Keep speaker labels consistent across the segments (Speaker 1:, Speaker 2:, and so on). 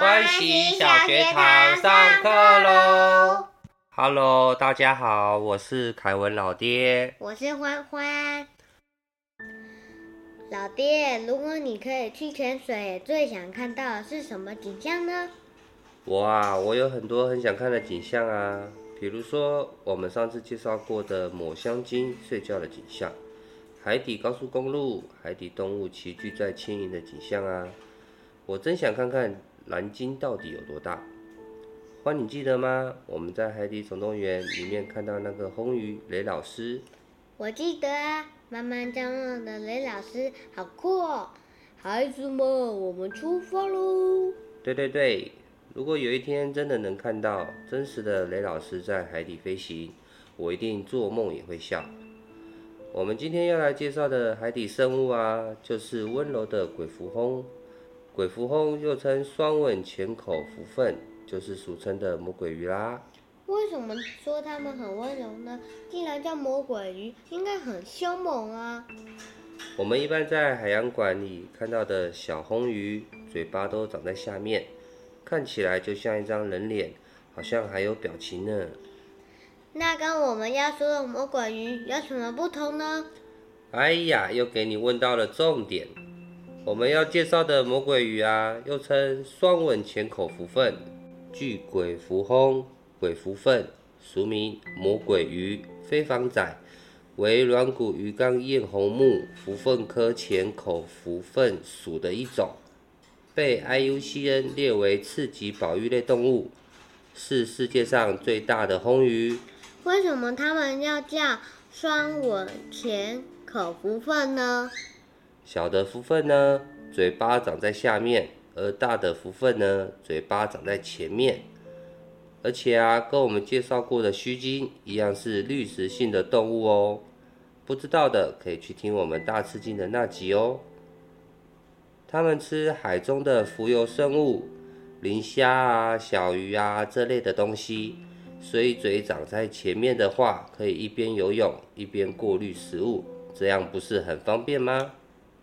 Speaker 1: 欢喜小学堂上课喽！Hello，大家好，我是凯文老爹。
Speaker 2: 我是欢欢。老爹，如果你可以去潜水，最想看到的是什么景象呢？
Speaker 1: 我啊，我有很多很想看的景象啊，比如说我们上次介绍过的抹香鲸睡觉的景象，海底高速公路、海底动物齐聚在轻盈的景象啊。我真想看看蓝鲸到底有多大。欢，你记得吗？我们在《海底总动员》里面看到那个红鱼雷老师。
Speaker 2: 我记得啊，慢慢降落的雷老师好酷哦！孩子们，我们出发喽！
Speaker 1: 对对对，如果有一天真的能看到真实的雷老师在海底飞行，我一定做梦也会笑。我们今天要来介绍的海底生物啊，就是温柔的鬼蝠鲼。鬼蝠鲼又称双吻钳口蝠鲼，就是俗称的魔鬼鱼啦。
Speaker 2: 为什么说它们很温柔呢？既然叫魔鬼鱼，应该很凶猛啊。
Speaker 1: 我们一般在海洋馆里看到的小红鱼，嘴巴都长在下面，看起来就像一张人脸，好像还有表情呢。
Speaker 2: 那跟我们要说的魔鬼鱼有什么不同呢？
Speaker 1: 哎呀，又给你问到了重点。我们要介绍的魔鬼鱼啊，又称双吻钳口蝠鲼，巨鬼蝠鲼、鬼蝠鲼，俗名魔鬼鱼、飞房仔，为软骨鱼纲艳红目蝠鲼科钳口蝠鲼属的一种，被 IUCN 列为次级保育类动物，是世界上最大的鲼鱼。
Speaker 2: 为什么它们要叫双吻钳口蝠鲼呢？
Speaker 1: 小的蝠鲼呢，嘴巴长在下面；而大的蝠鲼呢，嘴巴长在前面。而且啊，跟我们介绍过的须鲸一样，是滤食性的动物哦。不知道的可以去听我们大吃鲸的那集哦。它们吃海中的浮游生物，磷虾啊、小鱼啊这类的东西，所以嘴长在前面的话，可以一边游泳一边过滤食物，这样不是很方便吗？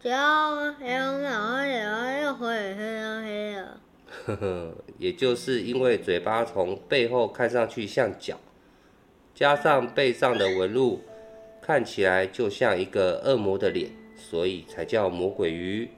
Speaker 2: 只要黑红脑黑眼又黑黑啊黑啊。
Speaker 1: 呵呵，也就是因为嘴巴从背后看上去像脚，加上背上的纹路看起来就像一个恶魔的脸，所以才叫魔鬼鱼。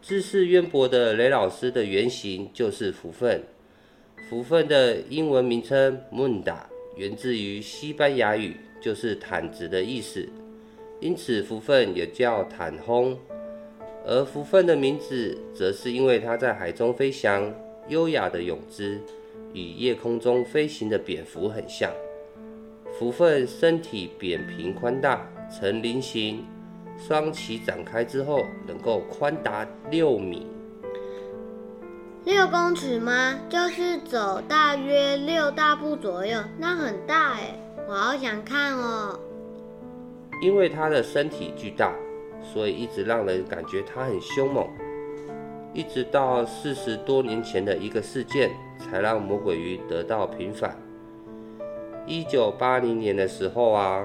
Speaker 1: 知识渊博的雷老师的原型就是福分，福分的英文名称 Munda 源自于西班牙语，就是毯子的意思。因此，福分也叫坦轰，而福分的名字，则是因为它在海中飞翔，优雅的泳姿与夜空中飞行的蝙蝠很像。福分身体扁平宽大，呈菱形，双鳍展开之后，能够宽达六米，
Speaker 2: 六公尺吗？就是走大约六大步左右，那很大哎，我好想看哦。
Speaker 1: 因为它的身体巨大，所以一直让人感觉它很凶猛。一直到四十多年前的一个事件，才让魔鬼鱼得到平反。一九八零年的时候啊，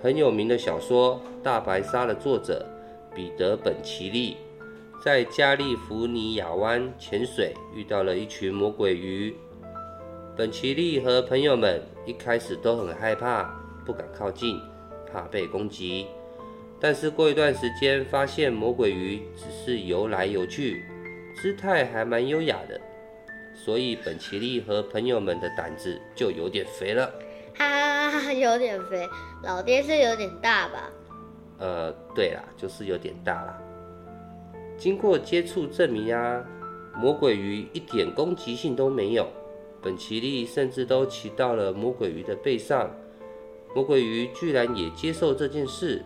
Speaker 1: 很有名的小说《大白鲨》的作者彼得·本奇利，在加利福尼亚湾潜水，遇到了一群魔鬼鱼。本奇利和朋友们一开始都很害怕，不敢靠近。怕被攻击，但是过一段时间，发现魔鬼鱼只是游来游去，姿态还蛮优雅的，所以本奇利和朋友们的胆子就有点肥了。
Speaker 2: 哈哈哈，有点肥，老爹是有点大吧？
Speaker 1: 呃，对啦，就是有点大啦。经过接触证明啊，魔鬼鱼一点攻击性都没有，本奇利甚至都骑到了魔鬼鱼的背上。魔鬼鱼居然也接受这件事，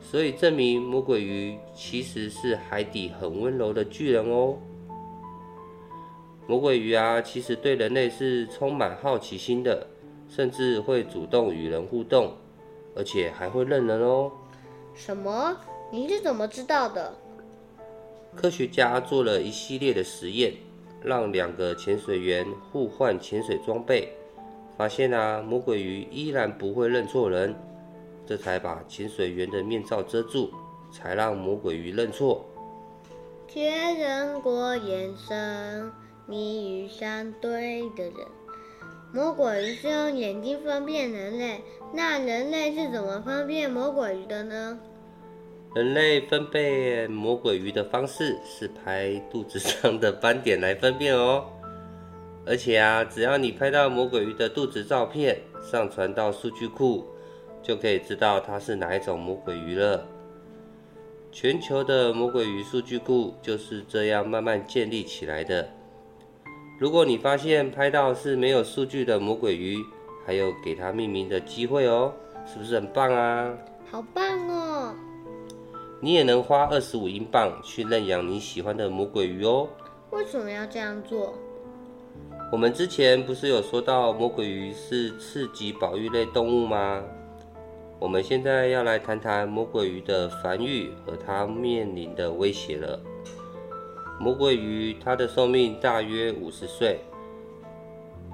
Speaker 1: 所以证明魔鬼鱼其实是海底很温柔的巨人哦。魔鬼鱼啊，其实对人类是充满好奇心的，甚至会主动与人互动，而且还会认人哦。
Speaker 2: 什么？你是怎么知道的？
Speaker 1: 科学家做了一系列的实验，让两个潜水员互换潜水装备。发现啊，魔鬼鱼依然不会认错人，这才把潜水员的面罩遮住，才让魔鬼鱼认错。
Speaker 2: 学人过眼神，你与相对的人。魔鬼鱼是用眼睛分辨人类，那人类是怎么分辨魔鬼鱼的呢？
Speaker 1: 人类分辨魔鬼鱼的方式是拍肚子上的斑点来分辨哦。而且啊，只要你拍到魔鬼鱼的肚子照片，上传到数据库，就可以知道它是哪一种魔鬼鱼了。全球的魔鬼鱼数据库就是这样慢慢建立起来的。如果你发现拍到是没有数据的魔鬼鱼，还有给它命名的机会哦，是不是很棒啊？
Speaker 2: 好棒哦！
Speaker 1: 你也能花二十五英镑去认养你喜欢的魔鬼鱼哦。
Speaker 2: 为什么要这样做？
Speaker 1: 我们之前不是有说到魔鬼鱼是次级保育类动物吗？我们现在要来谈谈魔鬼鱼的繁育和它面临的威胁了。魔鬼鱼它的寿命大约五十岁，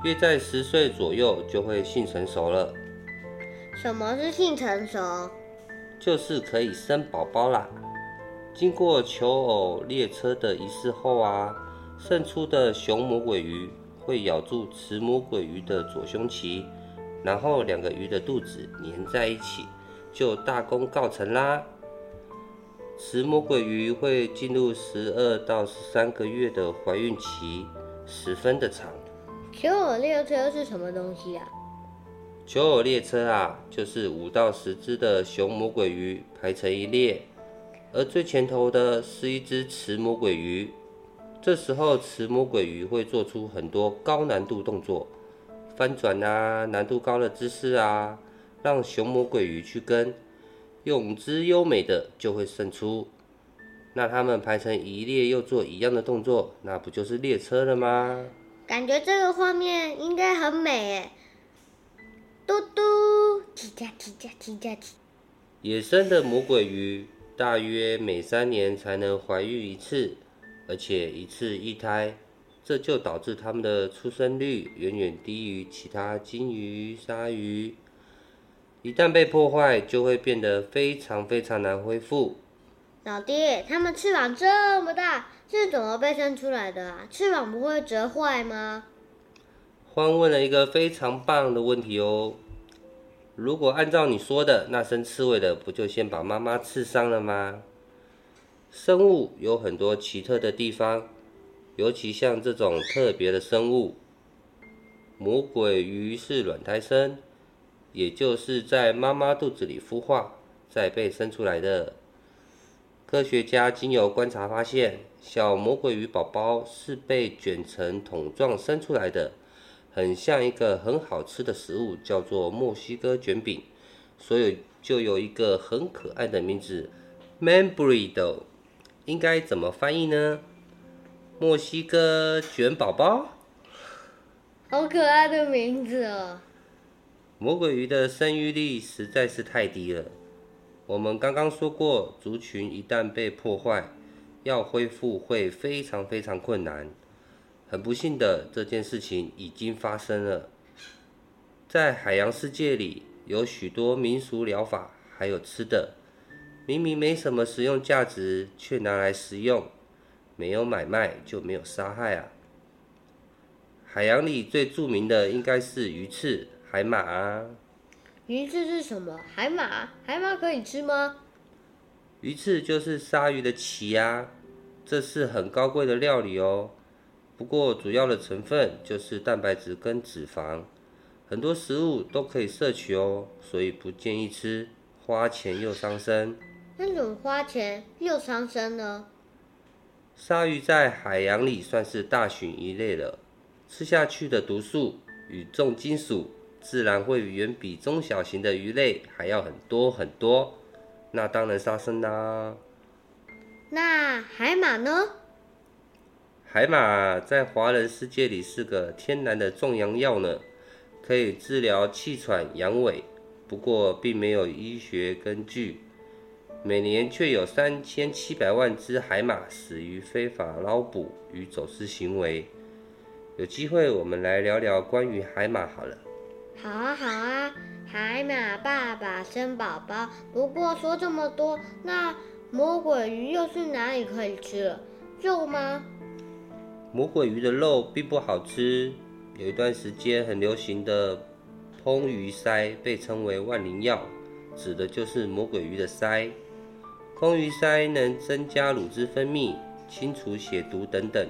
Speaker 1: 约在十岁左右就会性成熟了。
Speaker 2: 什么是性成熟？
Speaker 1: 就是可以生宝宝啦。经过求偶列车的仪式后啊，胜出的雄魔鬼鱼会咬住雌魔鬼鱼的左胸鳍。然后两个鱼的肚子粘在一起，就大功告成啦。雌魔鬼鱼会进入十二到十三个月的怀孕期，十分的长。
Speaker 2: 求偶列车是什么东西啊？
Speaker 1: 求偶列车啊，就是五到十只的雄魔鬼鱼排成一列，而最前头的是一只雌魔鬼鱼。这时候，雌魔鬼鱼会做出很多高难度动作。翻转啊，难度高的姿势啊，让雄魔鬼鱼去跟，泳姿优美的就会胜出。那他们排成一列又做一样的动作，那不就是列车了吗？
Speaker 2: 感觉这个画面应该很美诶。嘟嘟，踢加踢加踢加踢。
Speaker 1: 野生的魔鬼鱼大约每三年才能怀孕一次，而且一次一胎。这就导致它们的出生率远远低于其他金鱼、鲨鱼。一旦被破坏，就会变得非常非常难恢复。
Speaker 2: 老爹，它们翅膀这么大，是怎么被生出来的啊？翅膀不会折坏吗？
Speaker 1: 欢问了一个非常棒的问题哦。如果按照你说的，那生刺猬的不就先把妈妈刺伤了吗？生物有很多奇特的地方。尤其像这种特别的生物，魔鬼鱼是卵胎生，也就是在妈妈肚子里孵化，再被生出来的。科学家经由观察发现，小魔鬼鱼宝宝是被卷成桶状生出来的，很像一个很好吃的食物，叫做墨西哥卷饼，所以就有一个很可爱的名字 m a m b r i d o 应该怎么翻译呢？墨西哥卷宝宝，
Speaker 2: 好可爱的名字哦！
Speaker 1: 魔鬼鱼的生育力实在是太低了。我们刚刚说过，族群一旦被破坏，要恢复会非常非常困难。很不幸的，这件事情已经发生了。在海洋世界里，有许多民俗疗法，还有吃的，明明没什么食用价值，却拿来食用。没有买卖就没有杀害啊！海洋里最著名的应该是鱼翅、海马啊。
Speaker 2: 鱼翅是什么？海马？海马可以吃吗？
Speaker 1: 鱼翅就是鲨鱼的鳍啊，这是很高贵的料理哦。不过主要的成分就是蛋白质跟脂肪，很多食物都可以摄取哦，所以不建议吃，花钱又伤身。
Speaker 2: 那怎么花钱又伤身呢？
Speaker 1: 鲨鱼在海洋里算是大型鱼类了，吃下去的毒素与重金属自然会远比中小型的鱼类还要很多很多，那当然杀生啦。
Speaker 2: 那海马呢？
Speaker 1: 海马在华人世界里是个天然的壮阳药呢，可以治疗气喘、阳痿，不过并没有医学根据。每年却有三千七百万只海马死于非法捞捕与走私行为。有机会我们来聊聊关于海马好了。
Speaker 2: 好啊，好啊，海马爸爸生宝宝。不过说这么多，那魔鬼鱼又是哪里可以吃了？肉吗？
Speaker 1: 魔鬼鱼的肉并不好吃，有一段时间很流行的烹鱼鳃被称为万灵药，指的就是魔鬼鱼的鳃。烹鱼鳃能增加乳汁分泌、清除血毒等等。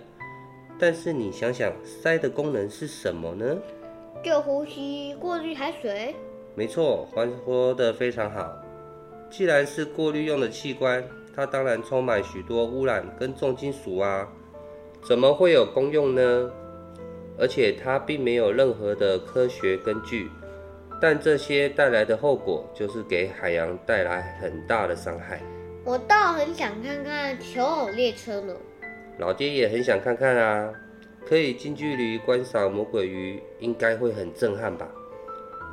Speaker 1: 但是你想想，鳃的功能是什么呢？
Speaker 2: 就呼吸、过滤海水。
Speaker 1: 没错，还说的非常好。既然是过滤用的器官，它当然充满许多污染跟重金属啊，怎么会有功用呢？而且它并没有任何的科学根据，但这些带来的后果就是给海洋带来很大的伤害。
Speaker 2: 我倒很想看看求偶列车呢。
Speaker 1: 老爹也很想看看啊，可以近距离观赏魔鬼鱼，应该会很震撼吧？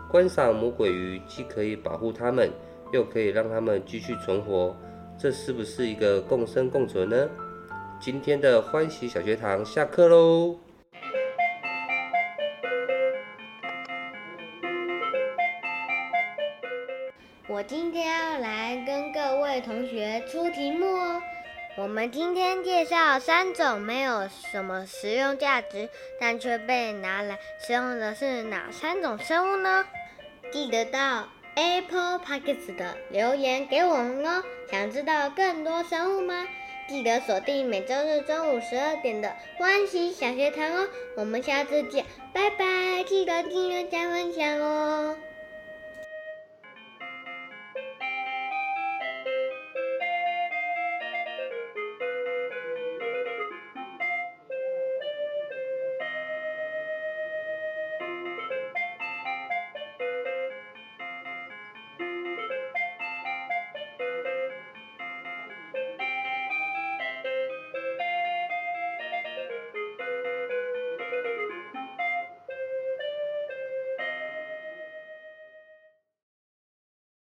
Speaker 1: 观赏魔鬼鱼既可以保护它们，又可以让它们继续存活，这是不是一个共生共存呢？今天的欢喜小学堂下课喽！
Speaker 2: 今天要来跟各位同学出题目哦。我们今天介绍三种没有什么实用价值，但却被拿来使用的是哪三种生物呢？记得到 Apple Pockets 的留言给我们哦。想知道更多生物吗？记得锁定每周日中午十二点的欢喜小学堂哦。我们下次见，拜拜！记得订阅加分享哦。